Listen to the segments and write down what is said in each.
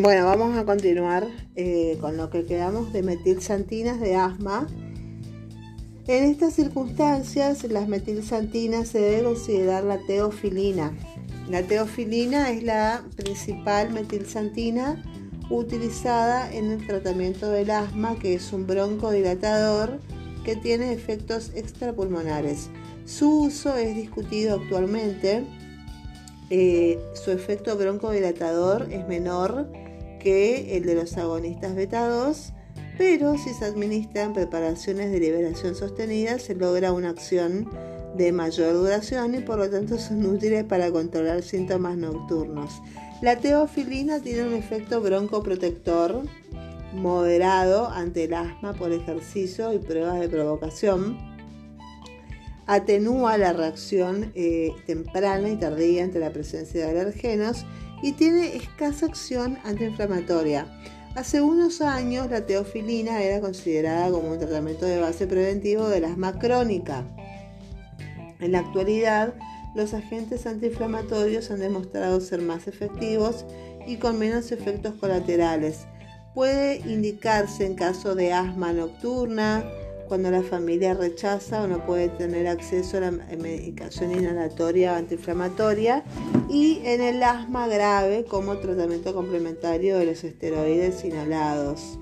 Bueno, vamos a continuar eh, con lo que quedamos de metilsantinas de asma. En estas circunstancias, las metilsantinas se debe considerar la teofilina. La teofilina es la principal metilsantina utilizada en el tratamiento del asma, que es un broncodilatador que tiene efectos extrapulmonares. Su uso es discutido actualmente. Eh, su efecto broncodilatador es menor que el de los agonistas 2, pero si se administran preparaciones de liberación sostenida se logra una acción de mayor duración y por lo tanto son útiles para controlar síntomas nocturnos. La teofilina tiene un efecto broncoprotector moderado ante el asma por ejercicio y pruebas de provocación. Atenúa la reacción eh, temprana y tardía ante la presencia de alergenos y tiene escasa acción antiinflamatoria. Hace unos años la teofilina era considerada como un tratamiento de base preventivo del asma crónica. En la actualidad, los agentes antiinflamatorios han demostrado ser más efectivos y con menos efectos colaterales. Puede indicarse en caso de asma nocturna, cuando la familia rechaza o no puede tener acceso a la medicación inhalatoria antiinflamatoria y en el asma grave como tratamiento complementario de los esteroides inhalados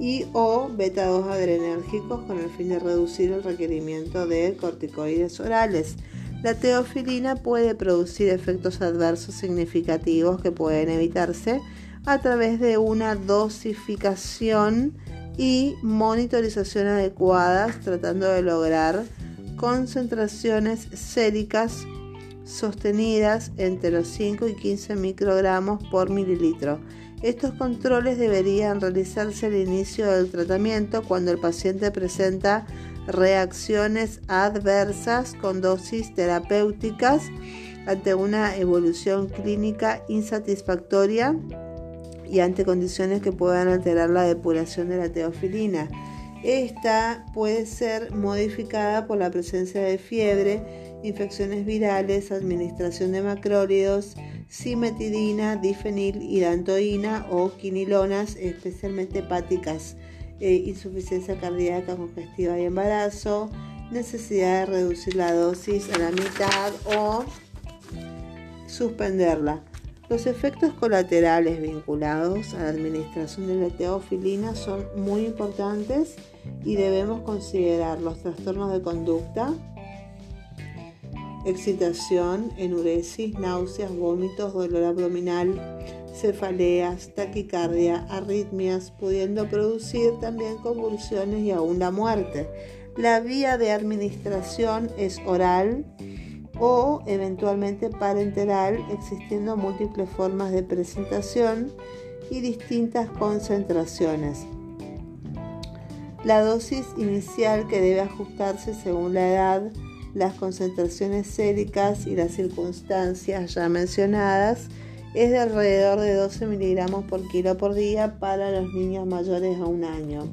y o beta 2 adrenérgicos con el fin de reducir el requerimiento de corticoides orales. La teofilina puede producir efectos adversos significativos que pueden evitarse a través de una dosificación y monitorización adecuadas tratando de lograr concentraciones séricas sostenidas entre los 5 y 15 microgramos por mililitro. Estos controles deberían realizarse al inicio del tratamiento cuando el paciente presenta reacciones adversas con dosis terapéuticas ante una evolución clínica insatisfactoria y ante condiciones que puedan alterar la depuración de la teofilina. Esta puede ser modificada por la presencia de fiebre, infecciones virales, administración de macrólidos, simetidina, difenil, hidantoína o quinilonas, especialmente hepáticas, eh, insuficiencia cardíaca congestiva y embarazo, necesidad de reducir la dosis a la mitad o suspenderla. Los efectos colaterales vinculados a la administración de la teofilina son muy importantes y debemos considerar los trastornos de conducta, excitación, enuresis, náuseas, vómitos, dolor abdominal, cefaleas, taquicardia, arritmias, pudiendo producir también convulsiones y aún la muerte. La vía de administración es oral o eventualmente parenteral, existiendo múltiples formas de presentación y distintas concentraciones. La dosis inicial que debe ajustarse según la edad, las concentraciones séricas y las circunstancias ya mencionadas es de alrededor de 12 miligramos por kilo por día para los niños mayores a un año.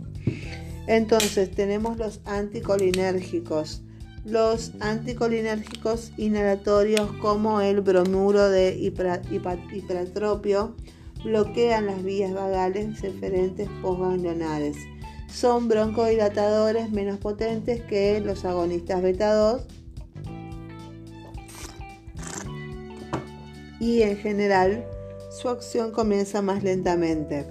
Entonces tenemos los anticolinérgicos los anticolinérgicos inhalatorios como el bromuro de hipertropio bloquean las vías vagales eferentes postganglionares. Son broncodilatadores menos potentes que los agonistas beta 2 y en general su acción comienza más lentamente.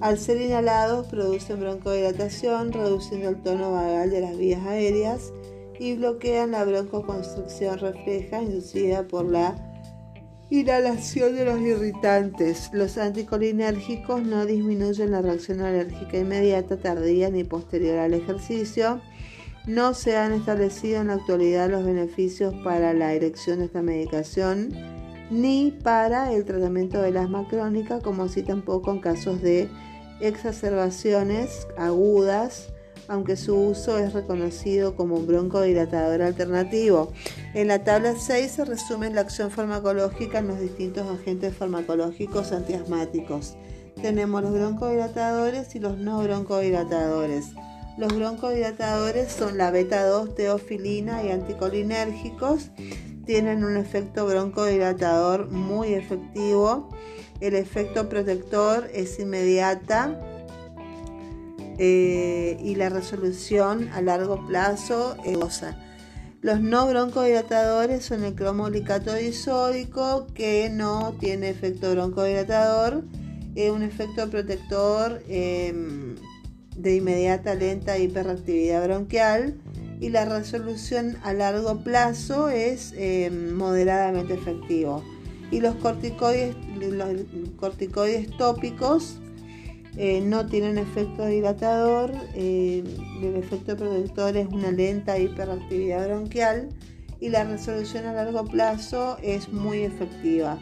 Al ser inhalados producen broncodilatación, reduciendo el tono vagal de las vías aéreas y bloquean la broncoconstricción refleja inducida por la inhalación de los irritantes. Los anticolinérgicos no disminuyen la reacción alérgica inmediata, tardía ni posterior al ejercicio. No se han establecido en la actualidad los beneficios para la erección de esta medicación ni para el tratamiento del asma crónica, como así tampoco en casos de exacerbaciones agudas aunque su uso es reconocido como un broncodilatador alternativo. En la tabla 6 se resume la acción farmacológica en los distintos agentes farmacológicos antiasmáticos. Tenemos los broncodilatadores y los no broncodilatadores. Los broncodilatadores son la beta 2, teofilina y anticolinérgicos. tienen un efecto broncodilatador muy efectivo. El efecto protector es inmediata eh, y la resolución a largo plazo es goza. Los no broncodilatadores son el cromolicato disódico que no tiene efecto broncodilatador, es un efecto protector em, de inmediata lenta hiperactividad bronquial y la resolución a largo plazo es em, moderadamente efectivo. Y los corticoides, los corticoides tópicos eh, no tienen efecto dilatador, eh, el efecto protector es una lenta hiperactividad bronquial y la resolución a largo plazo es muy efectiva.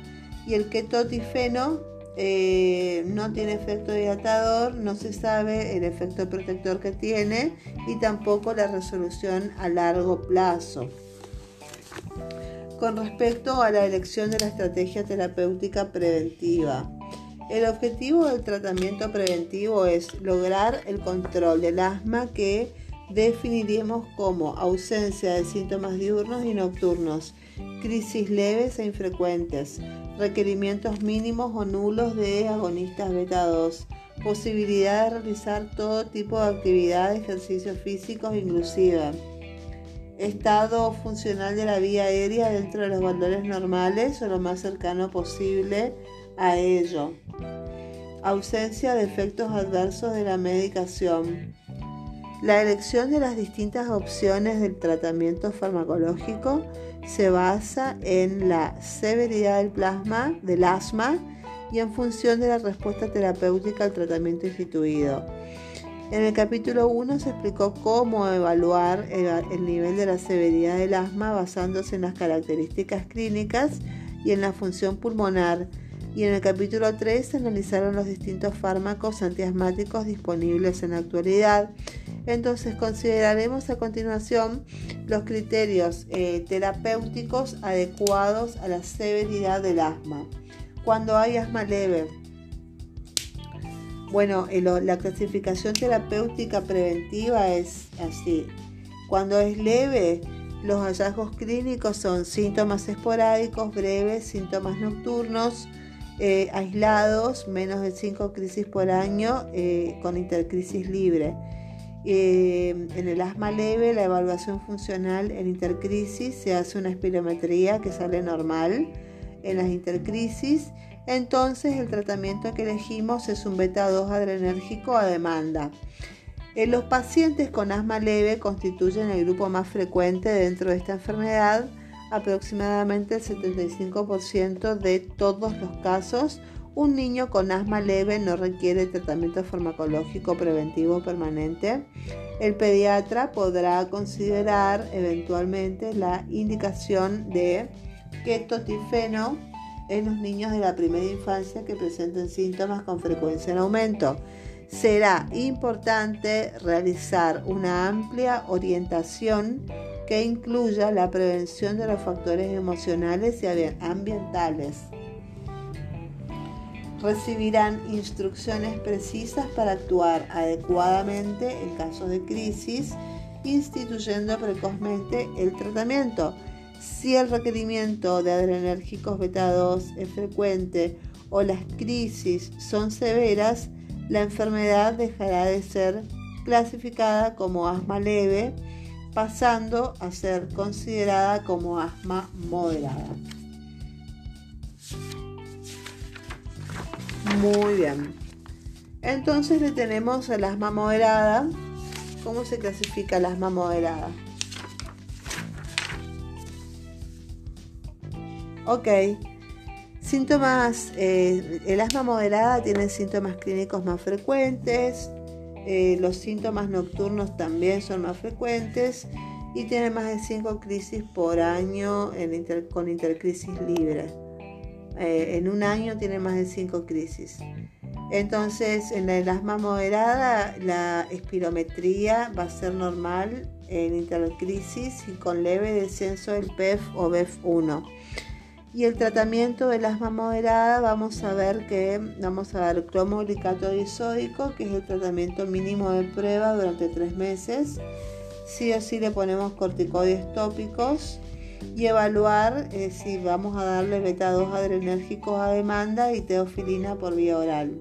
Y el ketotifeno eh, no tiene efecto dilatador, no se sabe el efecto protector que tiene y tampoco la resolución a largo plazo. Con respecto a la elección de la estrategia terapéutica preventiva, el objetivo del tratamiento preventivo es lograr el control del asma que definiríamos como ausencia de síntomas diurnos y nocturnos, crisis leves e infrecuentes, requerimientos mínimos o nulos de agonistas beta 2, posibilidad de realizar todo tipo de actividad de ejercicios físicos inclusive, estado funcional de la vía aérea dentro de los valores normales o lo más cercano posible a ello. Ausencia de efectos adversos de la medicación. La elección de las distintas opciones del tratamiento farmacológico se basa en la severidad del plasma, del asma y en función de la respuesta terapéutica al tratamiento instituido. En el capítulo 1 se explicó cómo evaluar el, nivel de la severidad del asma basándose en las características clínicas y en la función pulmonar y en el capítulo 3 se analizaron los distintos fármacos antiasmáticos disponibles en la actualidad. Entonces consideraremos a continuación los criterios eh, terapéuticos adecuados a la severidad del asma. Cuando hay asma leve, bueno, la clasificación terapéutica preventiva es así. Cuando es leve, los hallazgos clínicos son síntomas esporádicos, breves, síntomas nocturnos, eh, aislados, menos de 5 crisis por año eh, con intercrisis libre. Eh, en el asma leve, la evaluación funcional en intercrisis se hace una espirometría que sale normal en las intercrisis. Entonces, el tratamiento que elegimos es un beta 2 adrenérgico a demanda. En los pacientes con asma leve constituyen el grupo más frecuente dentro de esta enfermedad aproximadamente el 75% de todos los casos, un niño con asma leve no requiere tratamiento farmacológico preventivo permanente. El pediatra podrá considerar eventualmente la indicación de ketotifeno en los niños de la primera infancia que presenten síntomas con frecuencia en aumento. Será importante realizar una amplia orientación que incluya la prevención de los factores emocionales y ambientales. Recibirán instrucciones precisas para actuar adecuadamente en casos de crisis, instituyendo precozmente el tratamiento. Si el requerimiento de adrenérgicos beta 2 es frecuente o las crisis son severas, la enfermedad dejará de ser clasificada como asma leve pasando a ser considerada como asma moderada. Muy bien. Entonces le tenemos el asma moderada. ¿Cómo se clasifica el asma moderada? Ok. Síntomas, eh, el asma moderada tiene síntomas clínicos más frecuentes, eh, los síntomas nocturnos también son más frecuentes y tiene más de 5 crisis por año con intercrisis libre. Eh, en un año tiene más de 5 crisis. Entonces, en el asma moderada, la espirometría va a ser normal en intercrisis y con leve descenso del PEF o BEF1. Y el tratamiento del asma moderada vamos a ver que vamos a dar cromolicato disódico, que es el tratamiento mínimo de prueba durante tres meses. Sí o sí le ponemos corticoides tópicos y evaluar eh, si vamos a darle beta 2 adrenérgicos a demanda y teofilina por vía oral.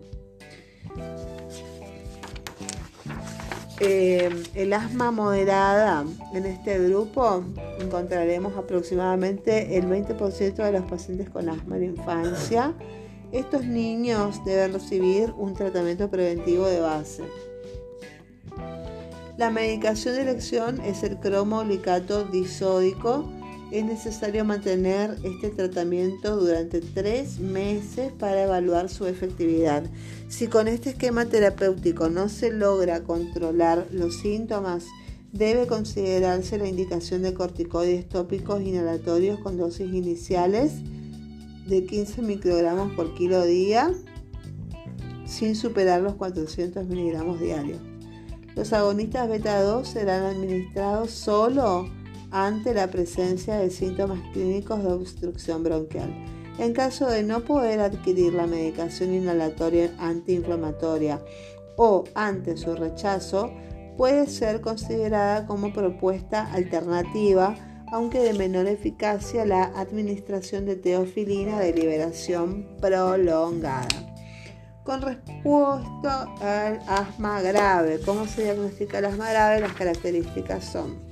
Eh, el asma moderada en este grupo encontraremos aproximadamente el 20% de los pacientes con asma en infancia. Estos niños deben recibir un tratamiento preventivo de base. La medicación de elección es el cromolicato disódico. Es necesario mantener este tratamiento durante tres meses para evaluar su efectividad. Si con este esquema terapéutico no se logra controlar los síntomas, debe considerarse la indicación de corticoides tópicos inhalatorios con dosis iniciales de 15 microgramos por kilo día sin superar los 400 miligramos diarios. Los agonistas beta 2 serán administrados solo ante la presencia de síntomas clínicos de obstrucción bronquial. En caso de no poder adquirir la medicación inhalatoria antiinflamatoria o ante su rechazo, puede ser considerada como propuesta alternativa, aunque de menor eficacia, la administración de teofilina de liberación prolongada. Con respuesta al asma grave, ¿cómo se diagnostica el asma grave? Las características son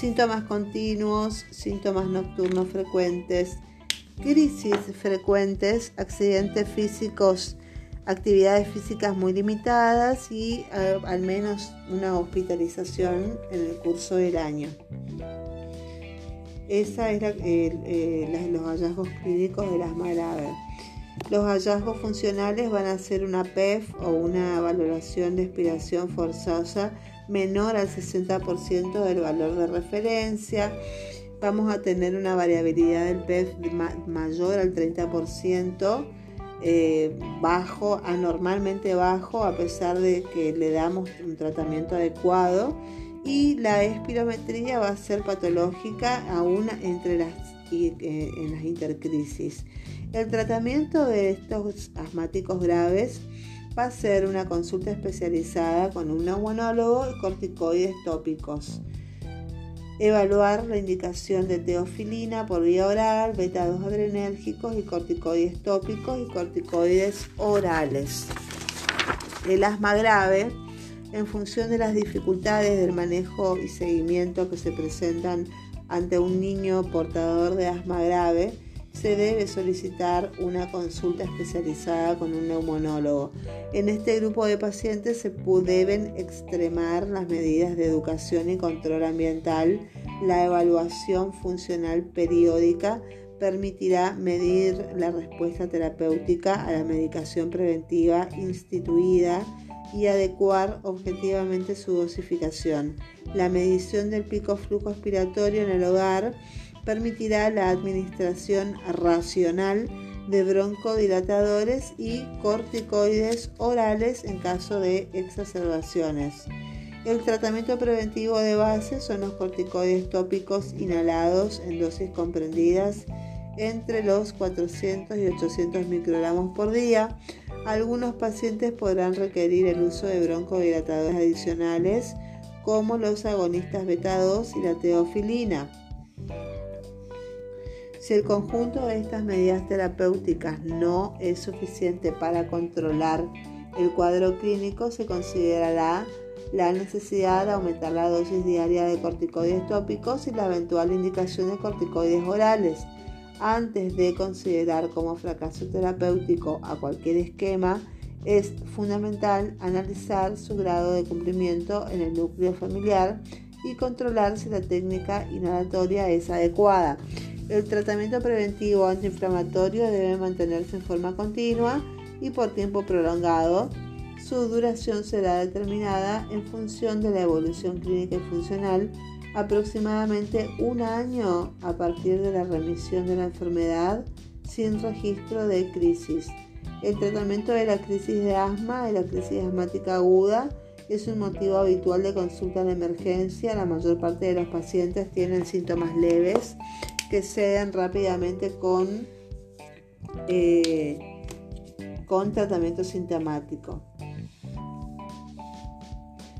síntomas continuos, síntomas nocturnos frecuentes, crisis frecuentes, accidentes físicos, actividades físicas muy limitadas y eh, al menos una hospitalización en el curso del año. Esa es los hallazgos clínicos del asma grave. Los hallazgos funcionales van a ser una PEF o una valoración de expiración forzosa menor al 60% del valor de referencia. Vamos a tener una variabilidad del PEF mayor al 30%, eh, bajo, anormalmente bajo, a pesar de que le damos un tratamiento adecuado. Y la espirometría va a ser patológica aún entre las, eh, en las intercrisis. El tratamiento de estos asmáticos graves va a ser una consulta especializada con un neumólogo y corticoides tópicos. Evaluar la indicación de teofilina por vía oral, beta-2 adrenérgicos y corticoides tópicos y corticoides orales. El asma grave, en función de las dificultades del manejo y seguimiento que se presentan ante un niño portador de asma grave, se debe solicitar una consulta especializada con un neumonólogo. En este grupo de pacientes se deben extremar las medidas de educación y control ambiental. La evaluación funcional periódica permitirá medir la respuesta terapéutica a la medicación preventiva instituida y adecuar objetivamente su dosificación. La medición del pico flujo expiratorio en el hogar permitirá la administración racional de broncodilatadores y corticoides orales en caso de exacerbaciones. El tratamiento preventivo de base son los corticoides tópicos inhalados en dosis comprendidas entre los 400 y 800 microgramos por día. Algunos pacientes podrán requerir el uso de broncodilatadores adicionales como los agonistas beta 2 y la teofilina. Si el conjunto de estas medidas terapéuticas no es suficiente para controlar el cuadro clínico, se considerará la necesidad de aumentar la dosis diaria de corticoides tópicos y la eventual indicación de corticoides orales. Antes de considerar como fracaso terapéutico a cualquier esquema, es fundamental analizar su grado de cumplimiento en el núcleo familiar y controlar si la técnica inhalatoria es adecuada. El tratamiento preventivo antiinflamatorio debe mantenerse en forma continua y por tiempo prolongado. Su duración será determinada en función de la evolución clínica y funcional, aproximadamente un año a partir de la remisión de la enfermedad sin registro de crisis. El tratamiento de la crisis de asma y la crisis asmática aguda es un motivo habitual de consulta en emergencia. La mayor parte de los pacientes tienen síntomas leves que ceden rápidamente con, eh, con tratamiento sintomático.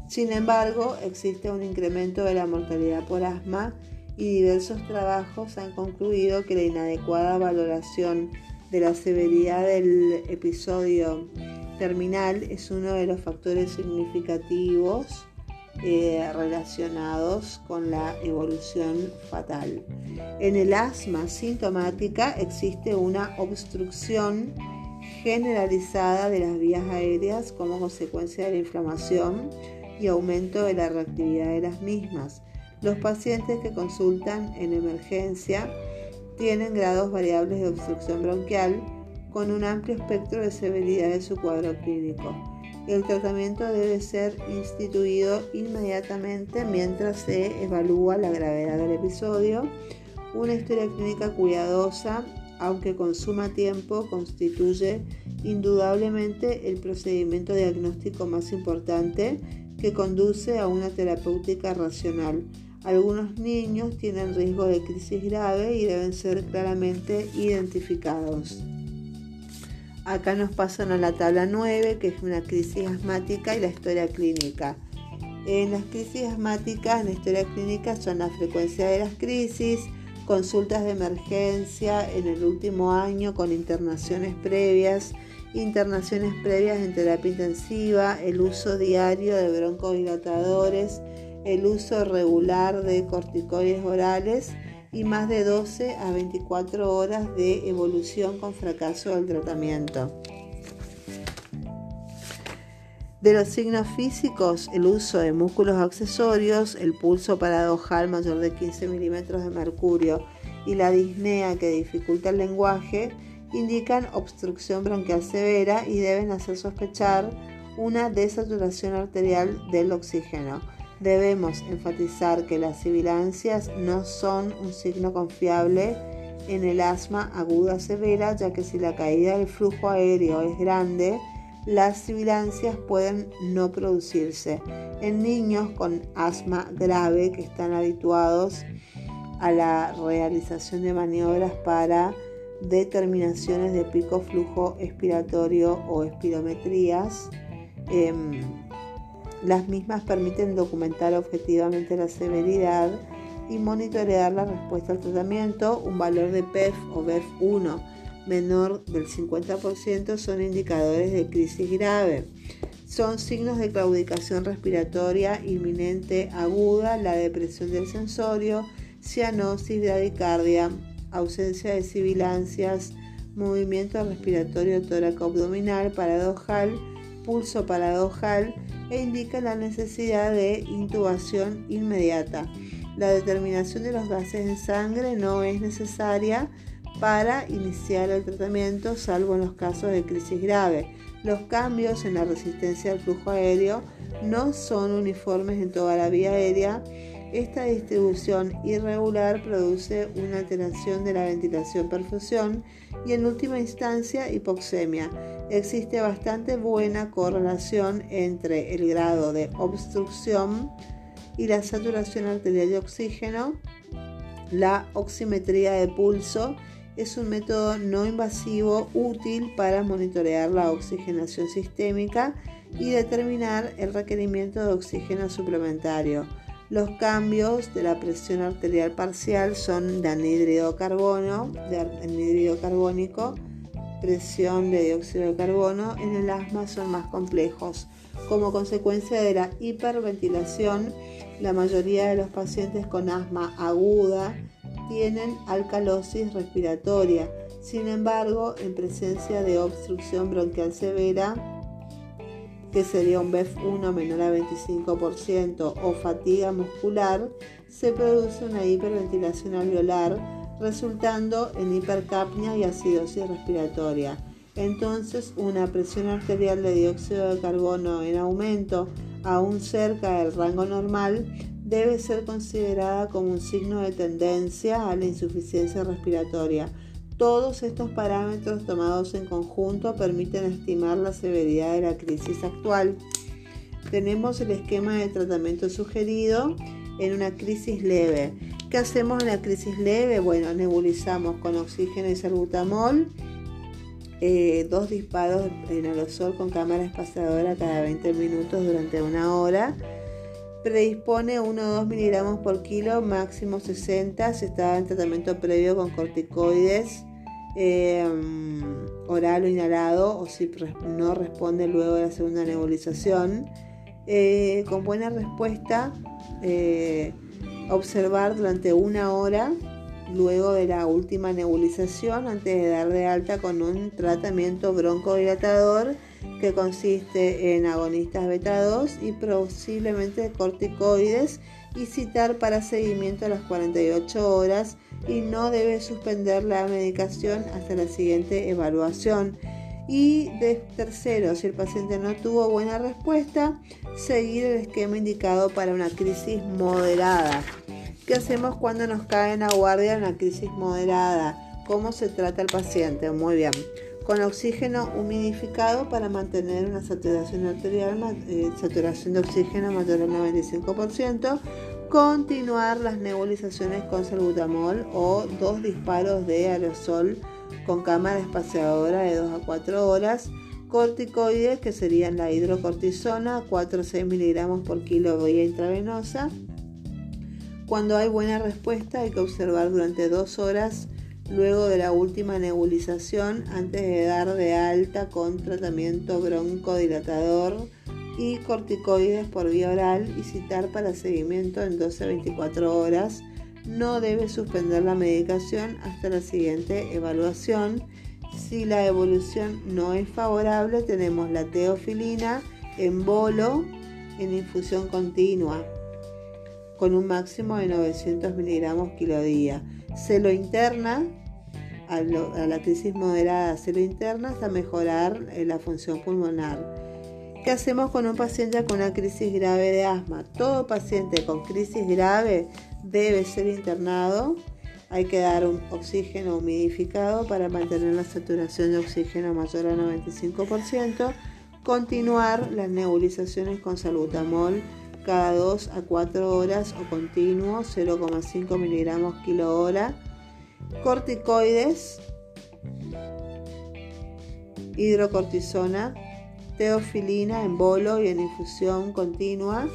Sin embargo, existe un incremento de la mortalidad por asma y diversos trabajos han concluido que la inadecuada valoración de la severidad del episodio terminal es uno de los factores significativos eh, relacionados con la evolución fatal. En el asma sintomática existe una obstrucción generalizada de las vías aéreas como consecuencia de la inflamación y aumento de la reactividad de las mismas. Los pacientes que consultan en emergencia tienen grados variables de obstrucción bronquial con un amplio espectro de severidad de su cuadro clínico. El tratamiento debe ser instituido inmediatamente mientras se evalúa la gravedad del episodio. Una historia clínica cuidadosa, aunque consuma tiempo, constituye indudablemente el procedimiento diagnóstico más importante que conduce a una terapéutica racional. Algunos niños tienen riesgo de crisis grave y deben ser claramente identificados. Acá nos pasan a la tabla 9, que es una crisis asmática y la historia clínica. En las crisis asmáticas, la historia clínica son la frecuencia de las crisis, consultas de emergencia en el último año con internaciones previas, internaciones previas en terapia intensiva, el uso diario de broncodilatadores, el uso regular de corticoides orales y más de 12 a 24 horas de evolución con fracaso del tratamiento. De los signos físicos, el uso de músculos accesorios, el pulso paradojal mayor de 15 milímetros de mercurio y la disnea que dificulta el lenguaje indican obstrucción bronquial severa y deben hacer sospechar una desaturación arterial del oxígeno. Debemos enfatizar que las sibilancias no son un signo confiable en el asma aguda severa, ya que si la caída del flujo aéreo es grande, las sibilancias pueden no producirse. En niños con asma grave que están habituados a la realización de maniobras para determinaciones de pico flujo expiratorio o espirometrías, em, las mismas permiten documentar objetivamente la severidad y monitorear la respuesta al tratamiento. Un valor de PEF o BEF1 menor del 50% son indicadores de crisis grave. Son signos de claudicación respiratoria inminente aguda, la depresión del sensorio, cianosis, bradicardia, ausencia de sibilancias, movimiento respiratorio tóraco abdominal paradojal, pulso paradojal e indica la necesidad de intubación inmediata. La determinación de los gases en sangre no es necesaria para iniciar el tratamiento, salvo en los casos de crisis grave. Los cambios en la resistencia al flujo aéreo no son uniformes en toda la vía aérea. Esta distribución irregular produce una alteración de la ventilación-perfusión y en última instancia hipoxemia existe bastante buena correlación entre el grado de obstrucción y la saturación arterial de oxígeno. La oximetría de pulso es un método no invasivo útil para monitorear la oxigenación sistémica y determinar el requerimiento de oxígeno suplementario. Los cambios de la presión arterial parcial son de anhídrido carbono, de carbónico, presión de dióxido de carbono en el asma son más complejos. Como consecuencia de la hiperventilación, la mayoría de los pacientes con asma aguda tienen alcalosis respiratoria. Sin embargo, en presencia de obstrucción bronquial severa, que sería un BEF1 menor a 25%, o fatiga muscular, se produce una hiperventilación alveolar resultando en hipercapnia y acidosis respiratoria. Entonces, una presión arterial de dióxido de carbono en aumento, aún cerca del rango normal, debe ser considerada como un signo de tendencia a la insuficiencia respiratoria. Todos estos parámetros tomados en conjunto permiten estimar la severidad de la crisis actual. Tenemos el esquema de tratamiento sugerido en una crisis leve. ¿Qué hacemos en la crisis leve? Bueno, nebulizamos con oxígeno y salbutamol, eh, dos disparos en aerosol con cámara espaciadora cada 20 minutos durante una hora. Predispone 1 o 2 miligramos por kilo, máximo 60 si está en tratamiento previo con corticoides em, oral o inhalado o si no responde luego de la segunda nebulización. Eh, con buena respuesta, eh, observar durante una hora luego de la última nebulización antes de dar de alta con un tratamiento broncodilatador que consiste en agonistas beta 2 y posiblemente corticoides y citar para seguimiento a las 48 horas y no debe suspender la medicación hasta la siguiente evaluación. Y de tercero, si el paciente no tuvo buena respuesta, seguir el esquema indicado para una crisis moderada. ¿Qué hacemos cuando nos cae en la guardia una crisis moderada? ¿Cómo se trata el paciente? Muy bien. Con oxígeno humidificado para mantener una saturación arterial, eh, saturación de oxígeno mayor al 95%. Continuar las nebulizaciones con salbutamol o dos disparos de aerosol con cámara espaciadora de 2 a 4 horas corticoides que serían la hidrocortisona 4 o 6 miligramos por kilo vía intravenosa. Cuando hay buena respuesta hay que observar durante dos horas luego de la última nebulización antes de dar de alta con tratamiento broncodilatador y corticoides por vía oral y citar para seguimiento en 12 a 24 horas. No debe suspender la medicación hasta la siguiente evaluación. Si la evolución no es favorable, tenemos la teofilina en bolo en infusión continua con un máximo de 900 miligramos kilo día. Se lo interna a, la crisis moderada, se lo interna hasta mejorar eh, la función pulmonar. ¿Qué hacemos con un paciente con una crisis grave de asma? Todo paciente con crisis grave debe ser internado. Hay que dar un oxígeno humidificado para mantener la saturación de oxígeno mayor al 95%. Continuar las nebulizaciones con salbutamol cada 2 a 4 horas o continuo 0,5 miligramos kilo hora. Corticoides, hidrocortisona, teofilina en bolo y en infusión continua.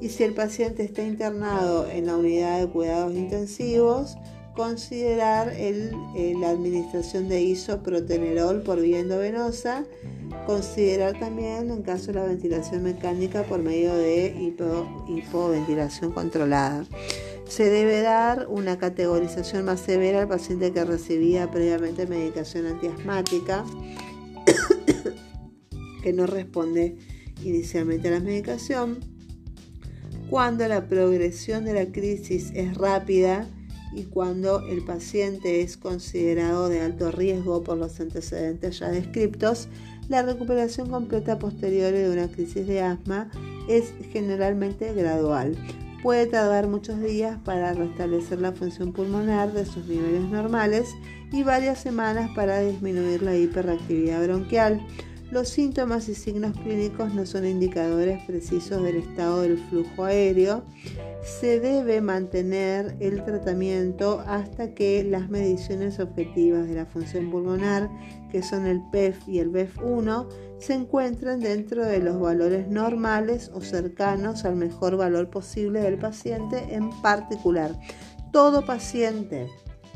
Y si el paciente está internado en la unidad de cuidados intensivos, considerar eh, la administración de isoprotenerol por vía endovenosa Considerar también en caso de la ventilación mecánica por medio de hipoventilación controlada. Se debe dar una categorización más severa al paciente que recibía previamente medicación antiasmática que no responde inicialmente a la medicación. Cuando la progresión de la crisis es rápida y cuando el paciente es considerado de alto riesgo por los antecedentes ya descritos, la recuperación completa posterior de una crisis de asma es generalmente gradual. Puede tardar muchos días para restablecer la función pulmonar de sus niveles normales y varias semanas para disminuir la hiperactividad bronquial. Los síntomas y signos clínicos no son indicadores precisos del estado del flujo aéreo. Se debe mantener el tratamiento hasta que las mediciones objetivas de la función pulmonar, que son el PEF y el BEF1, se encuentren dentro de los valores normales o cercanos al mejor valor posible del paciente en particular. Todo paciente,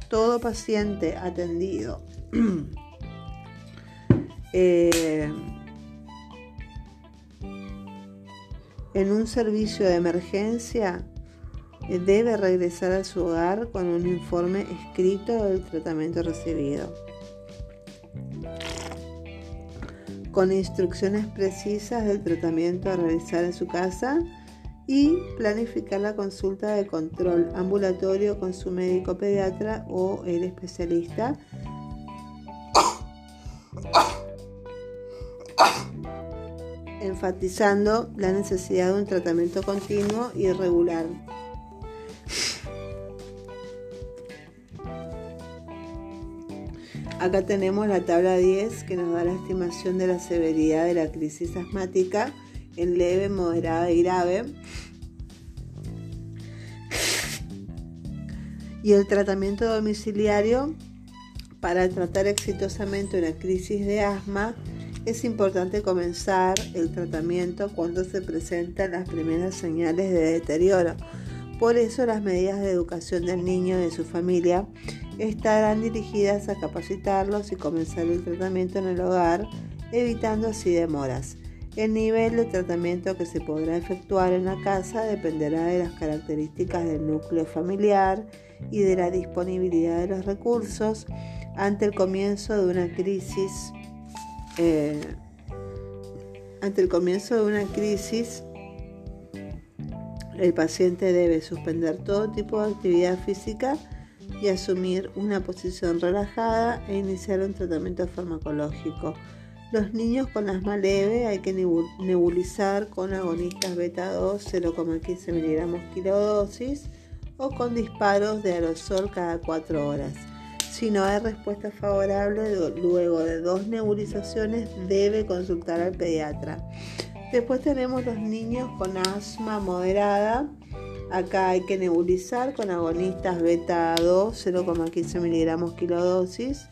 todo paciente atendido Eh, en un servicio de emergencia eh, debe regresar a su hogar con un informe escrito del tratamiento recibido, con instrucciones precisas del tratamiento a realizar en su casa y planificar la consulta de control ambulatorio con su médico pediatra o el especialista enfatizando la necesidad de un tratamiento continuo y regular. Acá tenemos la tabla 10 que nos da la estimación de la severidad de la crisis asmática en leve, moderada y grave. Y el tratamiento domiciliario para tratar exitosamente una crisis de asma Es importante comenzar el tratamiento cuando se presentan las primeras señales de deterioro. Por eso las medidas de educación del niño y de su familia estarán dirigidas a capacitarlos y comenzar el tratamiento en el hogar, evitando así demoras. El nivel de tratamiento que se podrá efectuar en la casa dependerá de las características del núcleo familiar y de la disponibilidad de los recursos ante el comienzo de una crisis. Eh, ante el comienzo de una crisis, el paciente debe suspender todo tipo de actividad física y asumir una posición relajada e iniciar un tratamiento farmacológico. Los niños con asma leve hay que nebulizar con agonistas beta 2 0,15 miligramos kilodosis o con disparos de aerosol cada 4 horas. Si no hay respuesta favorable, luego de dos nebulizaciones debe consultar al pediatra. Después tenemos los niños con asma moderada. Acá hay que nebulizar con agonistas beta 2, 0,15 miligramos kilodosis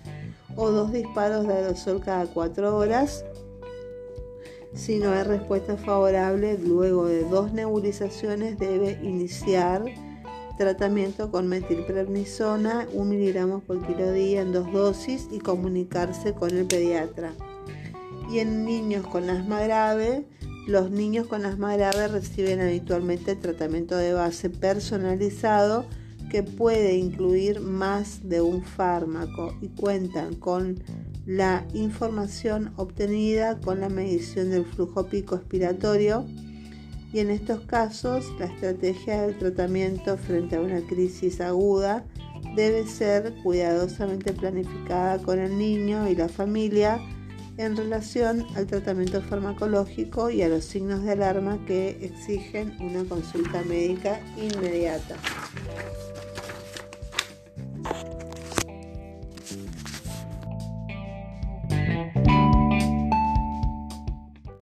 o dos disparos de aerosol cada 4 horas. Si no hay respuesta favorable, luego de dos nebulizaciones debe iniciar tratamiento con metilprednisona, 1 miligramo por kilo día en dos dosis y comunicarse con el pediatra. Y en niños con asma grave, los niños con asma grave reciben habitualmente tratamiento de base personalizado que puede incluir más de un fármaco y cuentan con la información obtenida con la medición del flujo pico expiratorio y en estos casos la estrategia del tratamiento frente a una crisis aguda debe ser cuidadosamente planificada con el niño y la familia en relación al tratamiento farmacológico y a los signos de alarma que exigen una consulta médica inmediata.